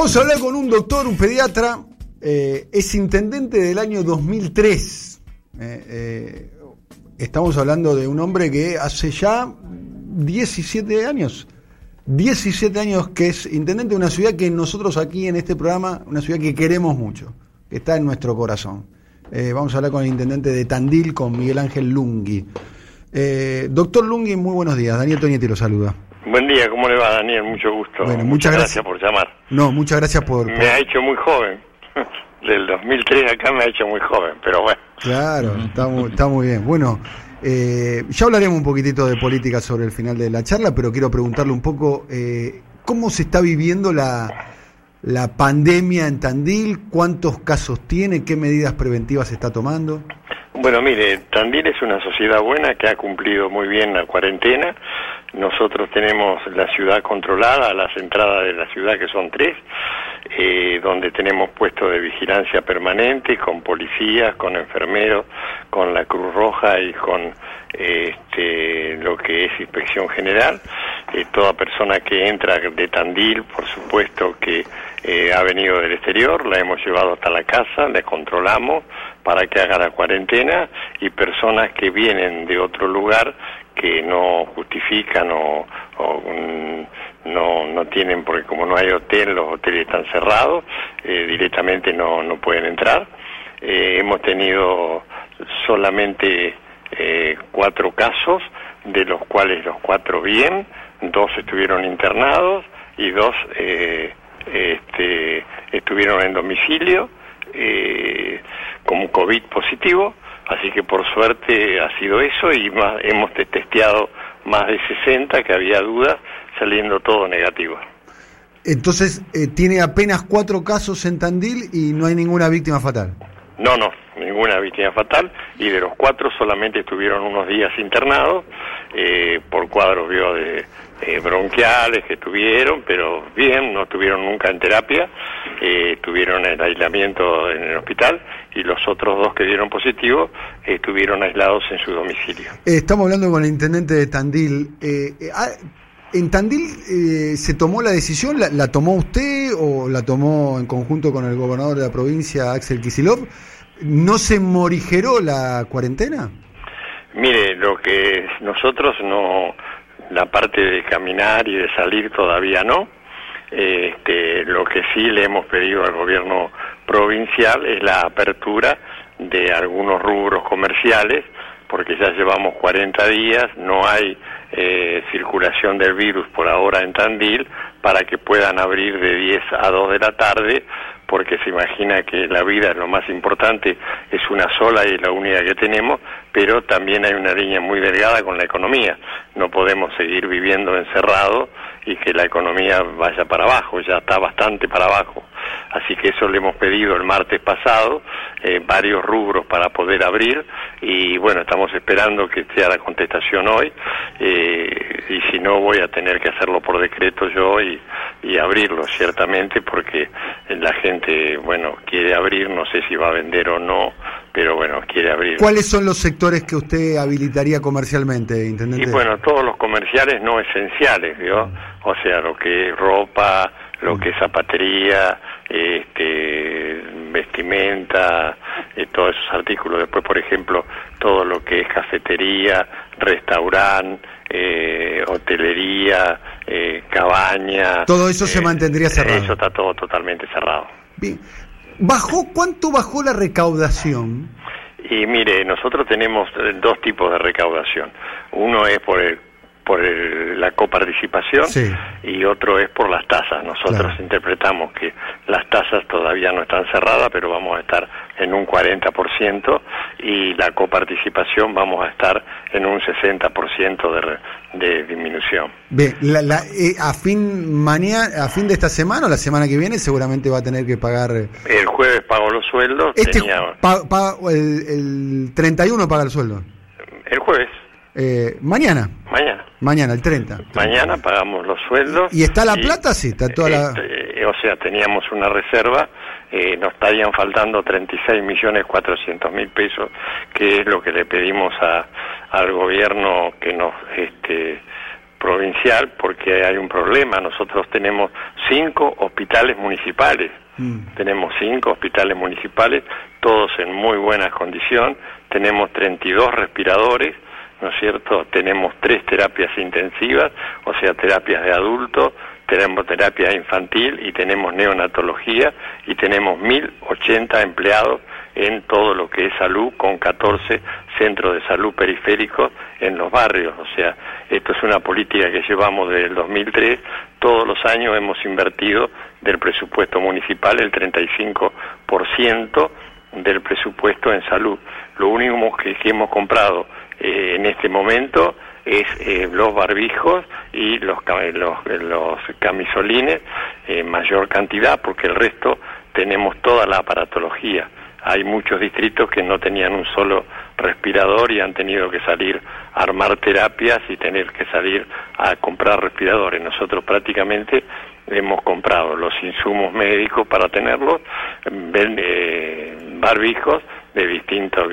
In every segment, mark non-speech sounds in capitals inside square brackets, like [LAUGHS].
Vamos a hablar con un doctor, un pediatra, eh, es intendente del año 2003. Eh, eh, estamos hablando de un hombre que hace ya 17 años, 17 años que es intendente de una ciudad que nosotros aquí en este programa, una ciudad que queremos mucho, que está en nuestro corazón. vamos a hablar con el intendente de Tandil, con Miguel Ángel Lungui. doctor Lungui, muy buenos días. Daniel Toñetti lo saluda. Buen día, ¿cómo le va Daniel? Mucho gusto. Bueno, muchas, gracias. por llamar. No, muchas gracias por, Me ha hecho muy joven. [LAUGHS] Del 2003 acá me ha hecho muy joven, pero bueno. Claro, está muy, está muy bien. Bueno, eh, ya hablaremos un poquitito de política sobre el final de la charla, pero quiero preguntarle un poco eh, cómo se está viviendo la, la pandemia en Tandil, cuántos casos tiene, qué medidas preventivas está tomando. Bueno, mire, Tandil es una sociedad buena que ha cumplido muy bien la cuarentena. Nosotros tenemos la ciudad controlada, las entradas de la ciudad que son tres, eh, donde tenemos puestos de vigilancia permanente con policías, con enfermeros, con la Cruz Roja y con este, lo que es inspección general. Eh, toda persona que entra de Tandil, por supuesto que eh, ha venido del exterior, la hemos llevado hasta la casa, la controlamos para que haga la cuarentena y personas que vienen de otro lugar que no justifican o, mm, no, no tienen, porque como no hay hotel, los hoteles están cerrados, eh, directamente no, no pueden entrar. Eh, hemos tenido solamente eh, cuatro casos, de los cuales los cuatro bien, dos estuvieron internados y dos este, estuvieron en domicilio como COVID positivo Así que por suerte ha sido eso y hemos testeado más de 60 que había dudas, saliendo todo negativo. Entonces, eh, tiene apenas cuatro casos en Tandil y no hay ninguna víctima fatal. No, no, ninguna víctima fatal y de los cuatro solamente estuvieron unos días internados eh, por cuadros vio de eh, bronquiales que tuvieron, pero bien, no estuvieron nunca en terapia, eh, tuvieron el aislamiento en el hospital y los otros dos que dieron positivo estuvieron aislados en su domicilio. estamos hablando con el intendente de Tandil. Ah, ¿En Tandil se tomó la decisión? ¿La, tomó usted o la tomó en conjunto con el gobernador de la provincia, Axel Kisilov? ¿No se morigeró la cuarentena? Mire, lo que nosotros no, la parte de caminar y de salir todavía no. Este, lo que sí le hemos pedido al gobierno provincial es la apertura de algunos rubros comerciales, porque ya llevamos 40 días, no hay eh, circulación del virus por ahora en Tandil, para que puedan abrir de 10 a 2 de la tarde, porque se imagina que la vida, lo más importante, es una sola y la única que tenemos, pero también hay una línea muy delgada con la economía. No podemos seguir viviendo encerrados y que la economía vaya para abajo, ya está bastante para abajo. Así que eso le hemos pedido el martes pasado, eh, varios rubros para poder abrir y bueno, estamos esperando que sea la contestación hoy eh, y si no voy a tener que hacerlo por decreto yo y, y abrirlo ciertamente porque la gente, bueno, quiere abrir, no sé si va a vender o no, pero bueno, quiere abrir. ¿Cuáles son los sectores que usted habilitaría comercialmente, intendente? Y bueno, todos los comerciales no esenciales, ¿vio? O sea, lo que es ropa, lo que es zapatería, este, vestimenta, eh, todos esos artículos. Después, por ejemplo, todo lo que es cafetería, restaurante, eh, hotelería, eh, cabaña. Todo eso se mantendría cerrado. Eso está todo totalmente cerrado. Bien. ¿Bajó cuánto bajó la recaudación? Y mire, nosotros tenemos dos tipos de recaudación. Uno es por el por la coparticipación y otro es por las tasas. Nosotros interpretamos que las tasas todavía no están cerradas, pero vamos a estar en un 40% y la coparticipación vamos a estar en un 60% de, de disminución. Bien, eh, a fin mañana, a fin de esta semana o la semana que viene seguramente va a tener que pagar. Eh, el jueves pago los sueldos. Este el, el 31 paga el sueldo. El jueves. Eh, mañana. Mañana. Mañana, el 30. Mañana pagamos los sueldos. ¿Y está la plata? Sí, está toda la... Este, o sea, teníamos una reserva, eh, nos estarían faltando 36 millones 400 mil pesos, que es lo que le pedimos a, al gobierno que nos este, provincial porque hay un problema. Nosotros tenemos cinco hospitales municipales. Mm. Tenemos cinco hospitales municipales, todos en muy buena condición. Tenemos 32 respiradores, ¿no es cierto? Tenemos tres terapias intensivas, o sea, terapias de adultos, tenemos terapia infantil y tenemos neonatología y tenemos 1.080 empleados en todo lo que es salud con 14 centros de salud periféricos en los barrios. O sea, esto es una política que llevamos desde el 2003. Todos los años hemos invertido del presupuesto municipal el 35% del presupuesto en salud. Lo único que, hemos comprado eh, en este momento es eh, los barbijos y los, los, los camisolines en mayor cantidad porque el resto tenemos toda la aparatología hay muchos distritos que no tenían un solo respirador y han tenido que salir a armar terapias y tener que salir a comprar respiradores. Nosotros prácticamente hemos comprado los insumos médicos para tenerlos, eh, barbijos de distintas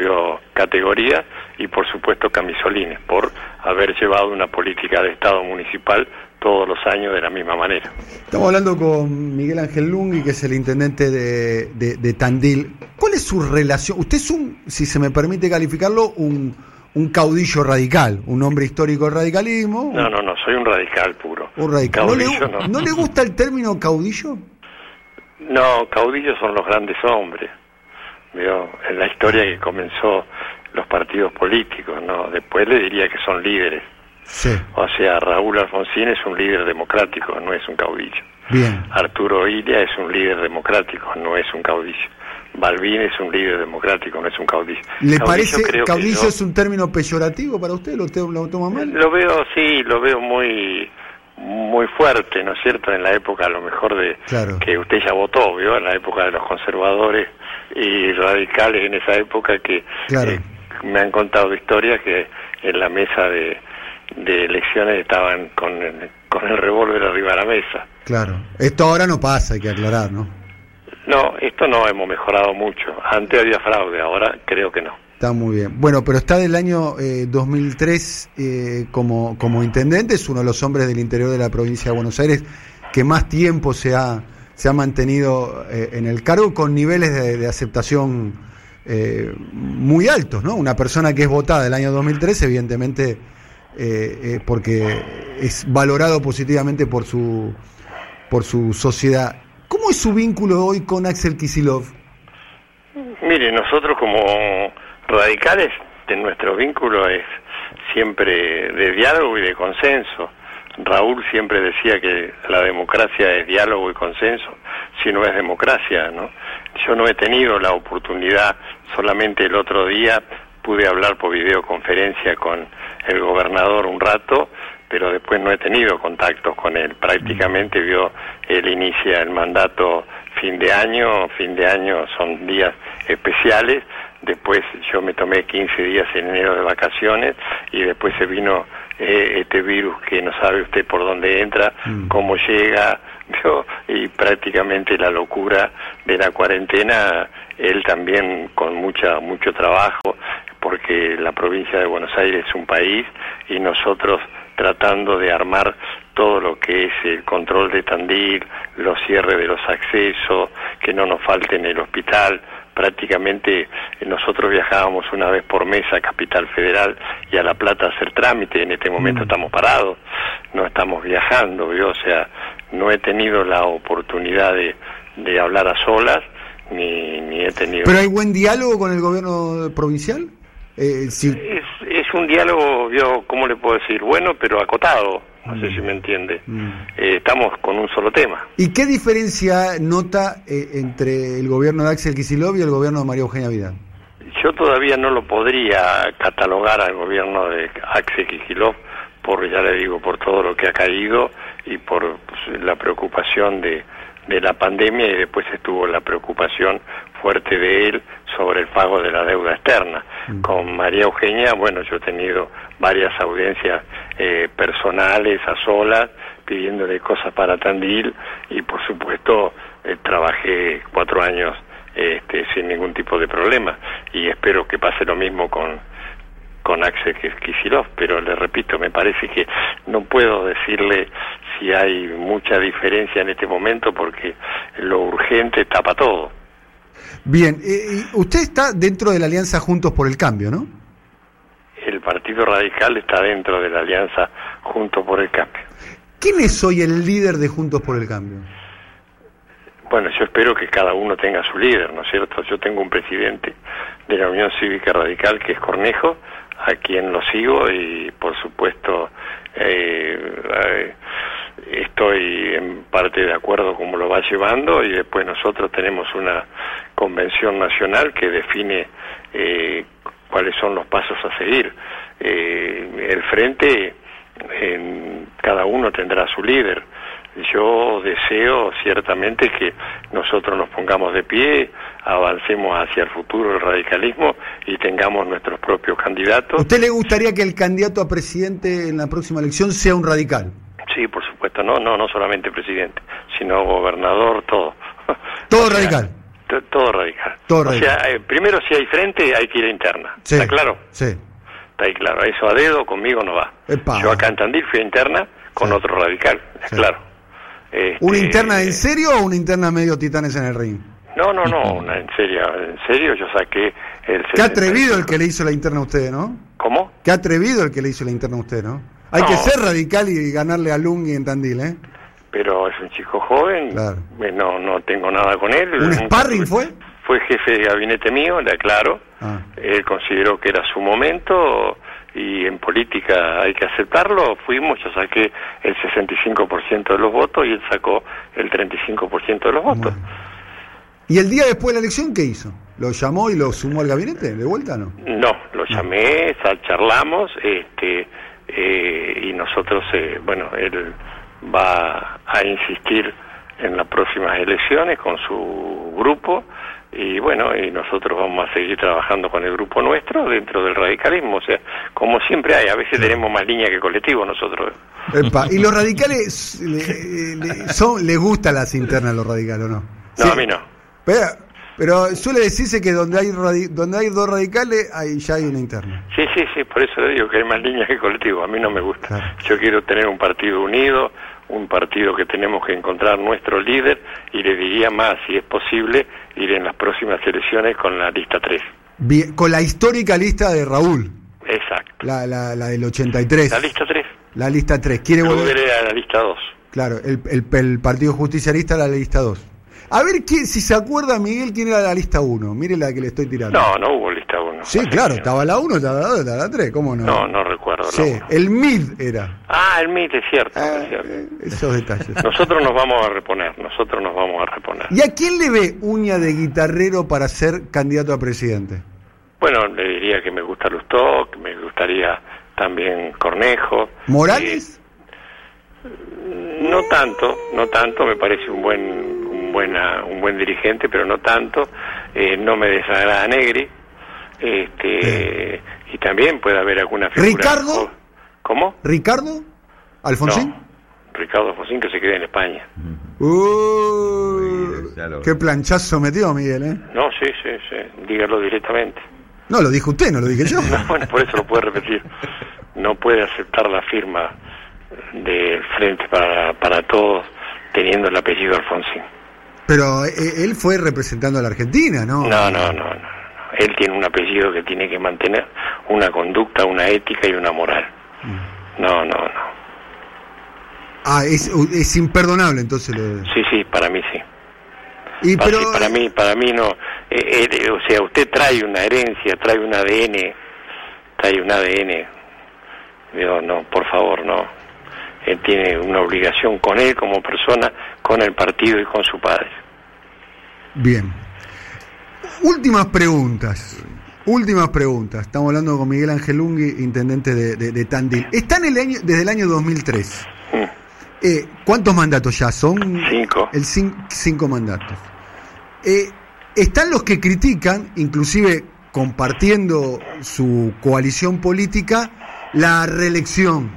categorías y por supuesto camisolines, por haber llevado una política de Estado municipal todos los años de la misma manera. Estamos hablando con Miguel Ángel Lungui, que es el intendente de, de, Tandil. ¿Cuál es su relación? Usted es un, si se me permite calificarlo, un, un caudillo radical, un hombre histórico del radicalismo. No, no, no, soy un radical puro. Un radical. ¿No, le, gusta el término caudillo? No, caudillos son los grandes hombres. ¿Vio? En la historia que comenzó los partidos políticos, ¿no? Después le diría que son líderes. O sea, Raúl Alfonsín es un líder democrático, no es un caudillo. Bien. Arturo Ilia es un líder democrático, no es un caudillo. Balvin es un líder democrático, no es un caudillo. ¿Le parece caudillo es un término peyorativo para usted? ¿Lo, lo toma mal? Lo veo, sí, lo veo muy muy fuerte, ¿no es cierto? En la época a lo mejor de que usted ya votó, ¿vio? En la época de los conservadores y radicales en esa época que eh, me han contado historias que en la mesa de, de elecciones estaban con el, con el revólver arriba de la mesa. Claro, esto ahora no pasa, hay que aclarar, ¿no? No, esto no hemos mejorado mucho. Antes había fraude, ahora creo que no. Está muy bien. Bueno, pero está del año 2003 eh, eh, como, como intendente, es uno de los hombres del interior de la provincia de Buenos Aires que más tiempo se ha, se ha mantenido eh, en el cargo con niveles de, de aceptación muy altos, ¿no? Una persona que es votada del año 2003, evidentemente eh, eh, porque es valorado positivamente por su, por su sociedad. ¿Cómo es su vínculo hoy con Axel Kisilov? Mire, nosotros como radicales, de nuestro vínculo es siempre de diálogo y de consenso. Raúl siempre decía que la democracia es diálogo y consenso, si no es democracia, ¿no? Yo no he tenido la oportunidad, solamente el otro día pude hablar por videoconferencia con el gobernador un rato, pero después no he tenido contactos con él. Prácticamente vio, él inicia el mandato fin de año, fin de año son días especiales, después yo me tomé 15 días en enero de vacaciones y después se vino eh, este virus que no sabe usted por dónde entra, mm. cómo llega, [LAUGHS] y prácticamente la locura de la cuarentena, él también con mucha mucho trabajo, porque la provincia de Buenos Aires es un país y nosotros tratando de armar todo lo que es el control de Tandil, los cierres de los accesos, que no nos falte en el hospital. Prácticamente nosotros viajábamos una vez por mes a Capital Federal y a La Plata a hacer trámite. En este momento mm. estamos parados, no estamos viajando. O sea, no he tenido la oportunidad de, de hablar a solas ni, ni he tenido. ¿Pero hay buen diálogo con el gobierno provincial? Eh, es, es, un diálogo, yo, ¿cómo le puedo decir? Bueno, pero acotado, no sé si me entiende. Mm. Eh, estamos con un solo tema. ¿Y qué diferencia nota eh, entre el gobierno de Axel Kicillof y el gobierno de María Eugenia Vidal? Yo todavía no lo podría catalogar al gobierno de Axel Kicillof, por, ya le digo, por todo lo que ha caído y por pues, la preocupación de, de la pandemia y después estuvo la preocupación fuerte de él sobre el pago de la deuda externa. Mm. Con María Eugenia, bueno, yo he tenido varias audiencias eh, personales a solas, pidiéndole cosas para Tandil y por supuesto eh, trabajé cuatro años este, sin ningún tipo de problema y espero que pase lo mismo con con Axel Kicillof, pero le repito, me parece que no puedo decirle si hay mucha diferencia en este momento porque lo urgente tapa todo. Bien, eh, usted está dentro de la Alianza Juntos por el Cambio, ¿no? El Partido Radical está dentro de la Alianza Juntos por el Cambio. ¿Quién es hoy el líder de Juntos por el Cambio? Bueno, yo espero que cada uno tenga su líder, ¿no es cierto? Yo tengo un presidente de la Unión Cívica Radical que es Cornejo, a quien lo sigo y por supuesto eh, estoy en parte de acuerdo como lo va llevando y después nosotros tenemos una convención nacional que define eh, cuáles son los pasos a seguir. Eh, el frente, cada uno tendrá su líder yo deseo ciertamente que nosotros nos pongamos de pie, avancemos hacia el futuro del radicalismo y tengamos nuestros propios candidatos. ¿Usted le gustaría que el candidato a presidente en la próxima elección sea un radical? Sí, por supuesto, no, no, no solamente presidente, sino gobernador, todo. Todo [LAUGHS] radical. todo radical. Todo radical. O sea, eh, primero si hay frente hay que ir a interna. ¿Está claro? Sí. Está ahí claro. Eso a dedo conmigo no va. Yo a Cantandil fui a interna con otro radical, claro. ¿Una este, interna en serio o una interna medio titanes en el ring? No, no, no, una en serio, en serio yo saqué el... Qué atrevido el que le hizo la interna a usted, ¿no? ¿Cómo? Qué atrevido el que le hizo la interna a usted, ¿no? Hay que ser radical y ganarle a Lung y en Tandil, ¿eh? Pero es un chico joven, claro. Eh, no, no tengo nada con él. ¿Un sparring fue? Fue jefe de gabinete mío, le aclaro. Ah. Él consideró que era su momento y en política hay que aceptarlo, fuimos, yo saqué el 65% de los votos y él sacó el 35% de los votos. ¿Y el día después de la elección qué hizo? ¿Lo llamó y lo sumó al gabinete? ¿De vuelta no? No, lo llamé, charlamos este, eh, y nosotros, eh, bueno, él va a insistir en las próximas elecciones con su grupo y bueno, y nosotros vamos a seguir trabajando con el grupo nuestro dentro del radicalismo, o sea, como siempre hay, a veces tenemos más línea que colectivo nosotros. ¿Y los radicales son, les gustan las internas los radicales o no? No, a mí no. Pero, pero suele decirse que donde hay donde hay dos radicales, ahí ya hay una interna. Sí, sí, sí, por eso le digo que hay más línea que colectivo, a mí no me gusta. Yo quiero tener un partido unido, un partido que tenemos que encontrar nuestro líder y le diría más, si es posible, ir en las próximas elecciones con la lista 3. Bien, con la histórica lista de Raúl. Exacto. La, la, la del 83. La lista 3. La lista 3. ¿Quiere volver a la lista 2? Claro, el, el, el Partido Justicialista a la lista 2. A ver quién, si se acuerda, Miguel, quién era la lista 1. Mire la que le estoy tirando. No, no hubo 1. Sí, claro, estaba la 1, estaba la 2, estaba la 3, ¿cómo no? No, no recuerdo. Sí, el MID era. Ah, el MID, es cierto, es ah, cierto. Eh, esos detalles. Nosotros nos vamos a reponer, nosotros nos vamos a reponer. ¿Y a quién le ve uña de guitarrero para ser candidato a presidente? Bueno, le diría que me gusta Lustó, que me gustaría también Cornejo. ¿Morales? Eh, no tanto, no tanto, me parece un buen buena, un buen dirigente, pero no tanto. Eh, no me desagrada Negri. Este, Y también puede haber alguna figura. ¿Ricardo? ¿Cómo? ¿Ricardo? ¿Alfonsín? Ricardo Alfonsín que se quede en España. Uh, qué planchazo metió Miguel, ¿eh? No, sí, sí, sí. Dígalo directamente. No, lo dijo usted, no lo dije yo. [LAUGHS] bueno, por eso lo puede repetir. No puede aceptar la firma del Frente para, para Todos teniendo el apellido Alfonsín. Pero eh, él fue representando a la Argentina, ¿no? No, no, no, no. Él tiene un apellido que tiene que mantener una conducta, una ética y una moral. Mm. No, no, no. Ah, es, es imperdonable entonces. Sí, sí, para mí sí. Y para, pero... para mí, para mí no. Eh, eh, o sea, usted trae una herencia, trae un ADN, trae un ADN. Digo, no, por favor, no. Él tiene una obligación con él como persona, con el partido y con su padre. Bien. Últimas preguntas. Últimas preguntas. Estamos hablando con Miguel Ángel Ungui, intendente de, Tandil. Está en el año, desde el año 2003. Mm. Eh, ¿Cuántos mandatos ya son? Cinco. El cinco mandatos. Eh, están los que critican, inclusive compartiendo su coalición política, la reelección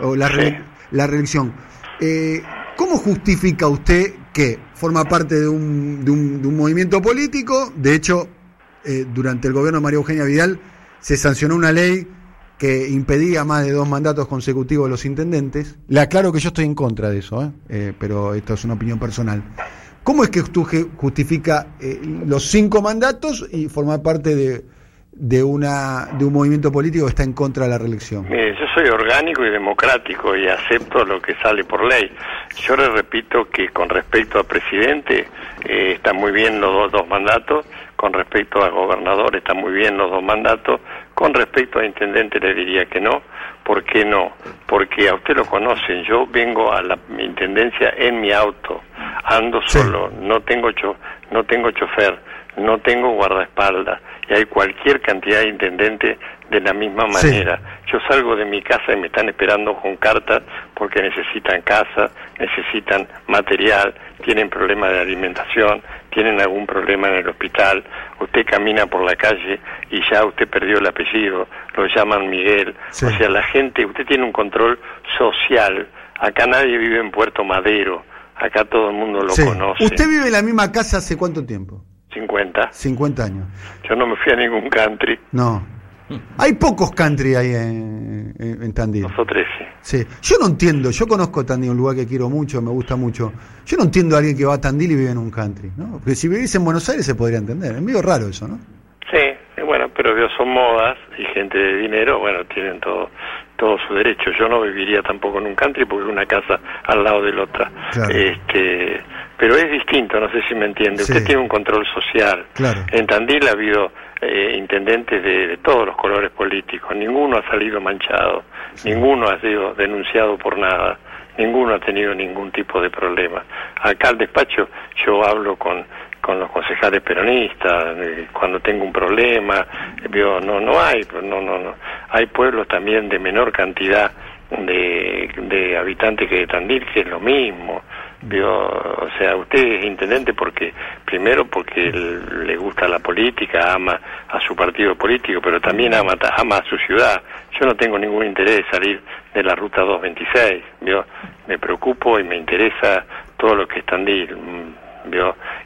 o la, la reelección. Eh, ¿Cómo justifica usted que forma parte de un, de un, movimiento político? De hecho, eh, durante el gobierno de María Eugenia Vidal se sancionó una ley que impedía más de dos mandatos consecutivos a los intendentes. Le aclaro que yo estoy en contra de eso, ¿eh? Eh, pero esto es una opinión personal. ¿Cómo es que usted justifica los cinco mandatos y formar parte de, de, una, de un movimiento político que está en contra de la reelección? Mire, yo soy orgánico y democrático y acepto lo que sale por ley. Yo le repito que con respecto al presidente están muy bien los dos, dos mandatos, con respecto al gobernador están muy bien los dos mandatos, con respecto a intendente le diría que no. ¿Por qué no? Porque a usted lo conocen. Yo vengo a la intendencia en mi auto, ando solo, no tengo cho no tengo chofer, no tengo guardaespaldas y hay cualquier cantidad de intendentes de la misma manera. Yo salgo de mi casa y me están esperando con cartas porque necesitan casa, necesitan material, tienen problemas de alimentación, tienen algún problema en el hospital, usted camina por la calle y ya usted perdió el apellido, lo llaman Miguel, o sea, la gente, usted tiene un control social, acá nadie vive en Puerto Madero, acá todo el mundo lo conoce. ¿Usted vive en la misma casa hace cuánto tiempo? 50. 50 años. Yo no me fui a ningún country. No. Hay pocos country ahí en, en, Tandil. Nosotros sí. sí. Yo no entiendo, yo conozco Tandil, un lugar que quiero mucho, me gusta mucho. Yo no entiendo a alguien que va a Tandil y vive en un country, ¿no? Porque si vivís en Buenos Aires se podría entender. Es medio raro eso, ¿no? Sí, bueno, pero son modas y gente de dinero, bueno, tienen todo todo su derecho. Yo no viviría tampoco en un country porque es una casa al lado de la otra. Este, pero es distinto, no sé si me entiende. Usted tiene un control social. En Tandil ha habido eh, intendentes de, todos los colores políticos. Ninguno ha salido manchado, ninguno ha sido denunciado por nada, ninguno ha tenido ningún tipo de problema. Acá al despacho yo hablo con con los concejales peronistas, eh, cuando tengo un problema, veo, no no hay, no no no, hay pueblos también de menor cantidad de, de habitantes que de Tandil que es lo mismo. O sea, usted es intendente porque, primero porque le gusta la política, ama a su partido político, pero también ama, ama a su ciudad. Yo no tengo ningún interés de salir de la ruta 226, ¿vio? me preocupo y me interesa todo lo que es Tandil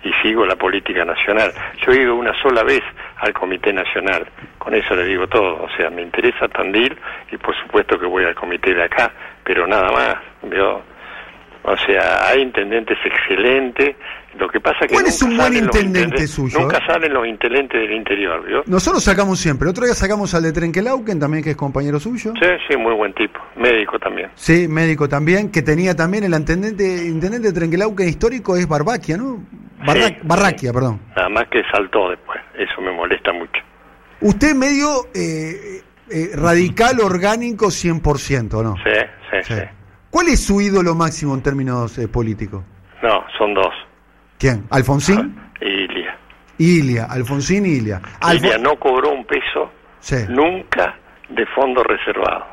y sigo la política nacional. Yo he ido una sola vez al Comité Nacional, con eso le digo todo, o sea, me interesa Tandil y por supuesto que voy al comité de acá, pero nada más, ¿vio? O sea, hay intendentes excelentes. Lo que pasa que ¿Cuál es un buen intendente suyo? Nunca salen los intendentes del interior, ¿vio? Nosotros sacamos siempre. Otro día sacamos al de Trenkelauken también, que es compañero suyo. Sí, sí, muy buen tipo. Médico también. Sí, médico también, que tenía también el intendente, intendente de Trenkelauken histórico es Barbaquia, ¿no? Barraquia, perdón. Nada más que saltó después. Eso me molesta mucho. Usted medio eh, eh, radical, orgánico 100%, ¿no? sí, sí. sí. ¿Cuál es su ídolo máximo en términos eh, políticos? No, son dos. ¿Quién? ¿Alfonsín? [LAUGHS] Ilia. Ilia, Alfonsín y Ilia. Ilia no cobró un peso nunca de fondo reservado.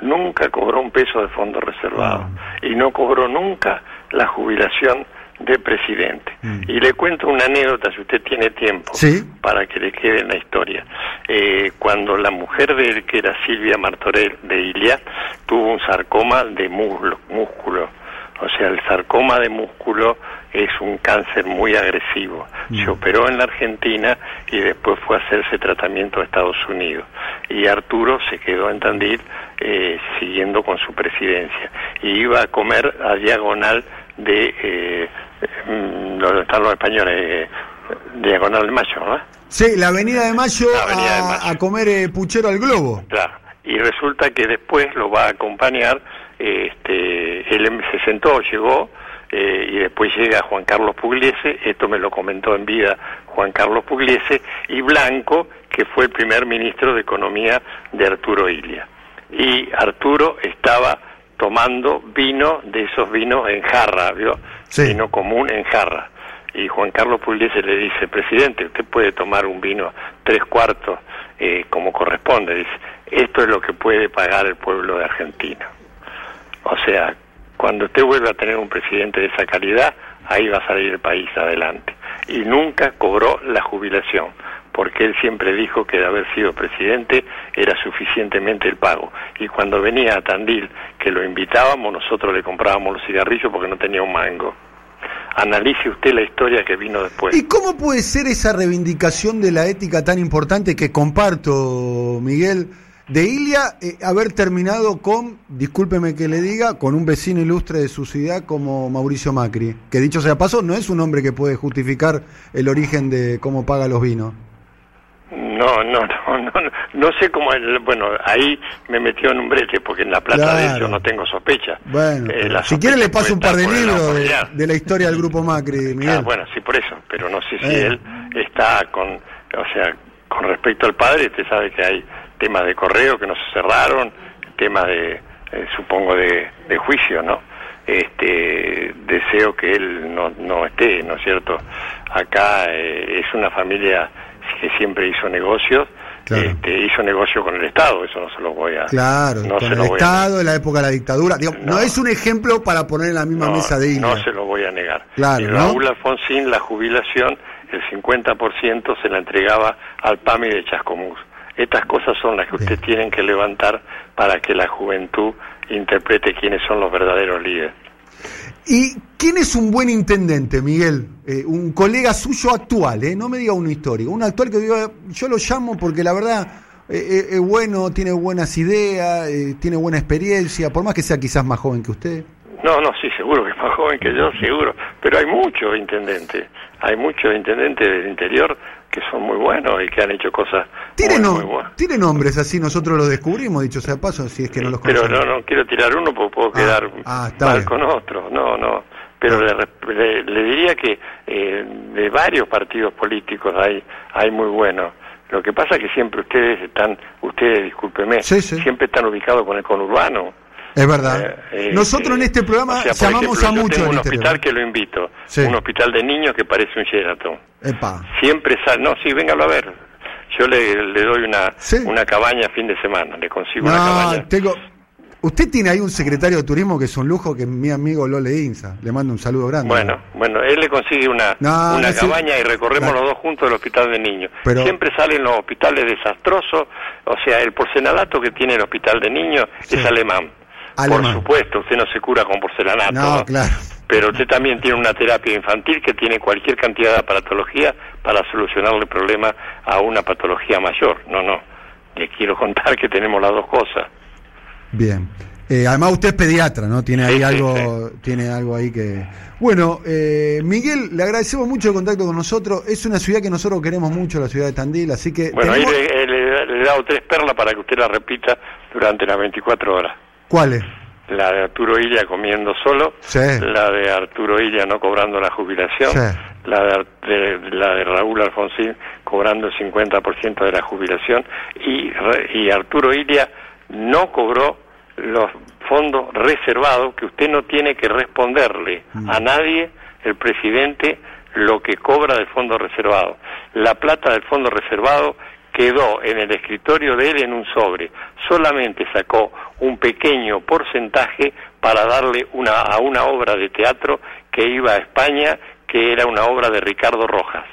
Nunca cobró un peso de fondo reservado. Ah. Y no cobró nunca la jubilación de presidente. Mm. Y le cuento una anécdota, si usted tiene tiempo, para que le quede en la historia. Eh, cuando la mujer de él, que era Silvia Martorell de Ilia, tuvo un sarcoma de muslo, músculo. O sea, el sarcoma de músculo es un cáncer muy agresivo. Se mm. operó en la Argentina y después fue a hacerse tratamiento a Estados Unidos. Y Arturo se quedó en Tandil eh, siguiendo con su presidencia. Y iba a comer a diagonal de eh, donde están los españoles, eh, Diagonal de Mayo, ¿no? Sí, la Avenida de Mayo, a, comer eh, puchero al globo. Claro, y resulta que después lo va a acompañar, este, él se sentó, llegó, eh, y después llega Juan Carlos Pugliese, esto me lo comentó en vida Juan Carlos Pugliese, y Blanco, que fue el primer ministro de Economía de Arturo Ilia. Y Arturo estaba tomando vino de esos vinos en jarra, ¿vio? Vino común en jarra. Y Juan Carlos Pugliese le dice, presidente, usted puede tomar un vino tres cuartos eh, como corresponde. Dice, esto es lo que puede pagar el pueblo de Argentina. O sea, cuando usted vuelva a tener un presidente de esa calidad, ahí va a salir el país adelante. Y nunca cobró la jubilación porque él siempre dijo que de haber sido presidente era suficientemente el pago. Y cuando venía a Tandil, que lo invitábamos, nosotros le comprábamos los cigarrillos porque no tenía un mango. Analice usted la historia que vino después. ¿Y cómo puede ser esa reivindicación de la ética tan importante que comparto, Miguel? de Ilia eh, haber terminado con, discúlpeme que le diga, con un vecino ilustre de su ciudad como Mauricio Macri, que dicho sea paso, no es un hombre que puede justificar el origen de cómo paga los vinos. No, no, [LAUGHS] no, no, no sé cómo, el, bueno, ahí me metió en un brete porque en la plata de eso no tengo sospecha. Bueno, eh, si quiere le paso un par de libros de, la historia del grupo Macri, Miguel. Ah, bueno, sí, por eso, pero no sé si eh. él está con, o sea, con respecto al padre, usted sabe que hay temas de correo que no se cerraron, temas de, eh, supongo, de, de juicio, ¿no? Este, deseo que él no, no esté, ¿no es cierto? Acá es una familia que siempre hizo negocios, este, hizo negocio con el Estado, eso no se lo voy a... Claro, no con el Estado, en la época de la dictadura. no, es un ejemplo para poner en la misma mesa de No se lo voy a negar. Claro, y Raúl Alfonsín, la jubilación, el 50% se la entregaba al PAMI de Chascomús. Estas cosas son las que usted tienen que levantar para que la juventud interprete quiénes son los verdaderos líderes. ¿Y quién es un buen intendente, Miguel? Eh, un colega suyo actual, eh, no me diga uno histórico, un actual que yo, lo llamo porque la verdad eh, es bueno, tiene buenas ideas, tiene buena experiencia, por más que sea quizás más joven que usted. No, no, sí, seguro que es más joven que yo, seguro. Pero hay muchos intendentes, hay muchos intendentes del interior que son muy buenos y que han hecho cosas ¿Tiene, muy, buenas. ¿Tiene nombres así? Nosotros los descubrimos, dicho sea paso, si es que no los conocemos. Pero no, no quiero tirar uno porque puedo ah, quedar ah, mal con otro. No, no. Pero ah. le, le, diría que eh, de varios partidos políticos hay, hay muy buenos. Lo que pasa es que siempre ustedes están, ustedes, discúlpeme, siempre están ubicados con el conurbano. Es verdad. Eh, eh, Nosotros en este programa llamamos a muchos. Tengo un hospital que lo invito, un hospital de niños que parece un Sheraton. Epa. Siempre sale, no, sí, véngalo a ver. Yo le, doy una, una cabaña fin de semana, le consigo una cabaña. Tengo, Usted tiene ahí un secretario de turismo que es un lujo, que es mi amigo Lole Inza. Le mando un saludo grande. Bueno, bueno, él le consigue una, una cabaña y recorremos los dos juntos el hospital de niños. Siempre salen los hospitales desastrosos, o sea, el porcelanato que tiene el hospital de niños es alemán. Por supuesto, usted no se cura con porcelanato. No, claro. Pero usted también tiene una terapia infantil que tiene cualquier cantidad de patología para solucionarle el problema a una patología mayor. No, no. Le quiero contar que tenemos las dos cosas. Bien. Eh, además usted es pediatra, ¿no? Tiene ahí algo, tiene algo ahí que. Bueno, eh, Miguel, le agradecemos mucho el contacto con nosotros. Es una ciudad que nosotros queremos mucho, la ciudad de Tandil, así que. Bueno, ahí le, le, he dado tres perlas para que usted la repita durante las 24 horas. ¿Cuáles? La de Arturo Illa comiendo solo, la de Arturo Illa no cobrando la jubilación, la, de, la de Raúl Alfonsín cobrando el 50% de la jubilación y, y Arturo Illa no cobró los fondos reservados, que usted no tiene que responderle a mm. nadie, el presidente, lo que cobra del fondo reservado. La plata del fondo reservado quedó en el escritorio de él en un sobre. Solamente sacó un pequeño porcentaje para darle una, a una obra de teatro que iba a España, que era una obra de Ricardo Rojas.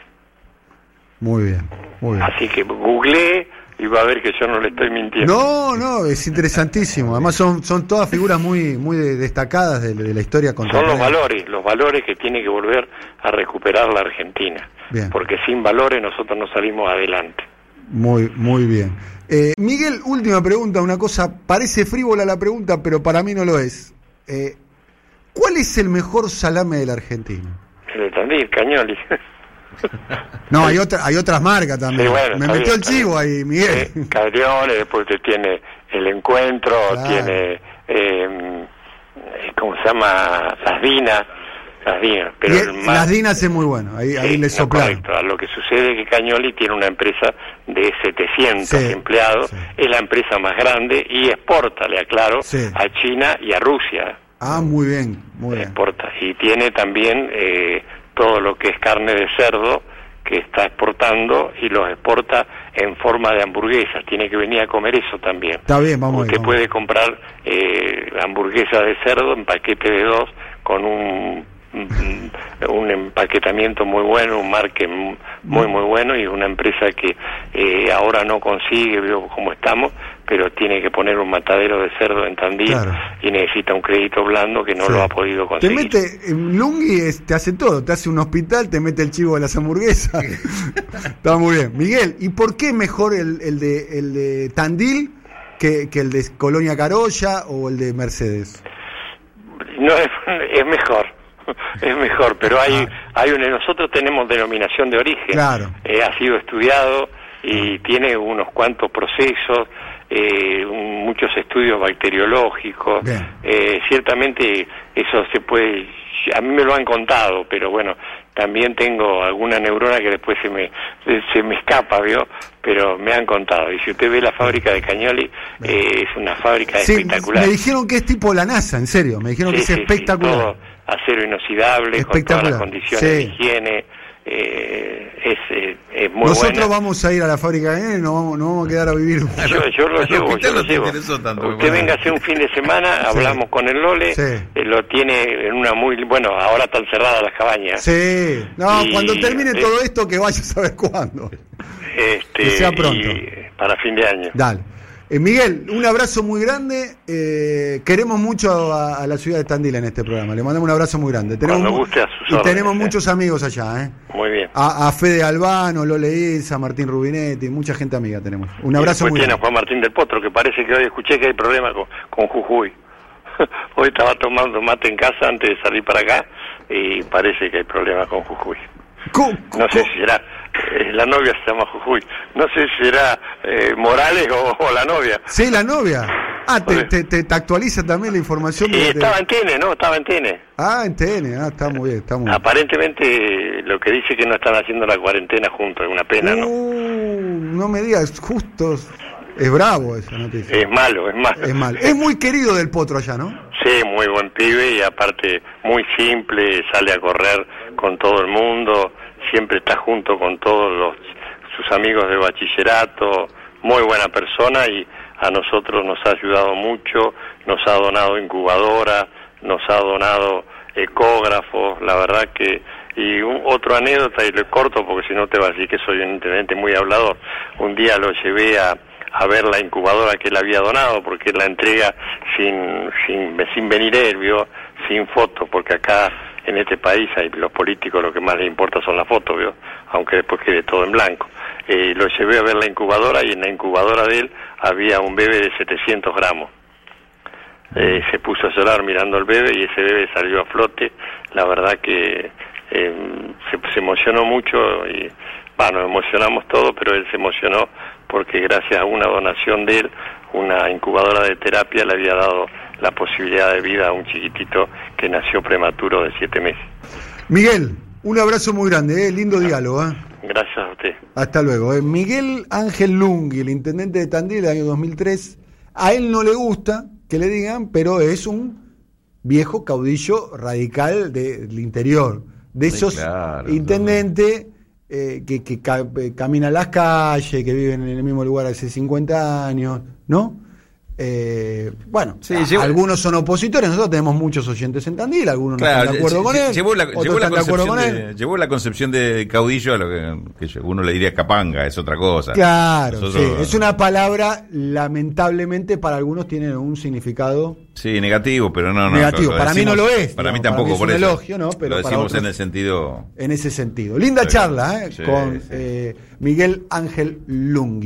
Muy bien, muy bien. Así que googleé y va a ver que yo no le estoy mintiendo. No, no, es interesantísimo. Además son, son todas figuras muy, muy destacadas de, la historia contemporánea. Son los valores, los valores que tiene que volver a recuperar la Argentina. Porque sin valores nosotros no salimos adelante. Muy, muy bien. Eh, Miguel, última pregunta, una cosa, parece frívola la pregunta, pero para mí no lo es. Eh, ¿Cuál es el mejor salame de la Argentina? El de Tandil, Cañoli. [LAUGHS] no, hay, otra, hay otras marcas también. Me metió el chivo ahí, Miguel. Eh, después tiene el encuentro, tiene, eh, ¿cómo se llama? Las Dinas las Dinas. Pero Las Dinas es muy bueno, ahí, ahí le soplaron. Lo que sucede es que Cañoli tiene una empresa de 700 empleados, es la empresa más grande y exporta, le aclaro, a China y a Rusia. Ah, muy bien, muy bien. Exporta. Y tiene también eh, todo lo que es carne de cerdo que está exportando y los exporta en forma de hamburguesas. Tiene que venir a comer eso también. Está bien, vamos Usted puede comprar eh, hamburguesa de cerdo en paquete de dos con un un empaquetamiento muy bueno, un marque muy muy bueno y una empresa que eh, ahora no consigue, veo cómo estamos, pero tiene que poner un matadero de cerdo en Tandil y necesita un crédito blando que no lo ha podido conseguir. Te mete, Lungi te hace todo, te hace un hospital, te mete el chivo de las hamburguesas. [LAUGHS] Está muy bien. Miguel, ¿y por qué mejor el, el, de, el de Tandil que, que el de Colonia Carolla o el de Mercedes? No, es, es mejor. [LAUGHS] Es mejor, pero hay, hay un, nosotros tenemos denominación de origen. Claro. Eh, ha sido estudiado y tiene unos cuantos procesos, eh, un- muchos estudios bacteriológicos. Eh, ciertamente eso se puede, a mí me lo han contado, pero bueno, también tengo alguna neurona que después se me, se me escapa, ¿vio? Pero me han contado. Y si usted ve la fábrica de Cañoli, eh, es una fábrica Sí, espectacular. me dijeron que es tipo la NASA, en serio, me dijeron que es sí, espectacular. todo acero inoxidable, con todas las condiciones de higiene. eh, es, eh, es muy Nosotros buena. vamos a ir a la fábrica de y nos vamos, nos vamos a quedar a vivir. [LAUGHS] Yo, yo lo llevo, yo lo no llevo. tanto, Usted bueno. venga a hacer un fin de semana, Sí. hablamos con el Lole, Sí. eh, lo tiene en una muy... Bueno, ahora están cerradas las cabañas. Sí, no, Y- cuando termine eh, todo esto, que vaya a saber cuándo. Este, que sea pronto. y para fin de año. Dale. Eh, Miguel, un abrazo muy grande. eh, queremos mucho a, a la ciudad de Tandil en este programa. Le mandamos un abrazo muy grande. Mu- guste, a sus y órdenes, tenemos eh. muchos amigos allá, ¿eh? Muy bien. A, a Fede Albano, Lole Isa, Martín Rubinetti, mucha gente amiga tenemos. Un abrazo muy tiene a grande. Juan Martín del Potro, que parece que hoy escuché que hay problemas con, con Jujuy. [LAUGHS] hoy estaba tomando mate en casa antes de salir para acá y parece que hay problemas con Jujuy. Co- No sé si será, eh, la novia se llama Jujuy, no sé si será eh, Morales o, o la novia. Sí, la novia. Ah, te, te, te- te actualiza también la información. De- estaba en TN, ¿no? Estaba en TN. Ah, en TN. Ah, está muy bien, está muy bien. Aparentemente lo que dice que no están haciendo la cuarentena juntos, es una pena, ¿no? Uh, no me digas, justo. Es bravo esa noticia. Es malo, es malo. Es mal. Es muy querido del potro allá, ¿no? Sí, muy buen pibe y aparte muy simple, sale a correr con todo el mundo, siempre está junto con todos los, sus amigos de bachillerato, muy buena persona y a nosotros nos ha ayudado mucho, nos ha donado incubadora, nos ha donado ecógrafos, la verdad que y un, otro anécdota y lo corto porque si no te va a decir que soy un intendente muy hablador. Un día lo llevé a, a ver la incubadora que él había donado porque la entrega sin, sin, sin venir él, sin fotos, porque acá en este país hay los políticos lo que más les importa son las fotos, ¿vio? aunque después quede todo en blanco. Eh, lo llevé a ver la incubadora y en la incubadora de él había un bebé de 700 gramos. Eh, se puso a llorar mirando al bebé y ese bebé salió a flote. La verdad que eh, se, se emocionó mucho y bueno, nos emocionamos todos, pero él se emocionó porque gracias a una donación de él, una incubadora de terapia le había dado la posibilidad de vida a un chiquitito que nació prematuro de siete meses. Miguel, un abrazo muy grande, ¿eh? lindo diálogo. ¿eh? Gracias a usted. Hasta luego. ¿eh? Miguel Ángel Lungui, el intendente de Tandil del año 2003. A él no le gusta que le digan, pero es un viejo caudillo radical de- del interior. De Sí, esos claro, intendentes eh, que, que ca- eh, caminan las calles, que viven en el mismo lugar hace 50 años, ¿no? Eh, bueno, Sí, a- llevo- algunos son opositores, nosotros tenemos muchos oyentes en Tandil, algunos no están de acuerdo con él, Llevó la, otros llevó la están de acuerdo con concepción él. de, llevó la concepción de caudillo a lo que, que uno le diría capanga, es otra cosa. Claro, Nosotros- sí, es una palabra, lamentablemente para algunos tiene un significado Sí, negativo, pero no, no. Negativo. lo Para mí no lo es, Para mí para tampoco, mí es por eso. elogio, ¿no? Pero lo para decimos otros- en el sentido. en ese sentido. Linda charla ¿eh? Sí, con eh, Miguel Ángel Lungui.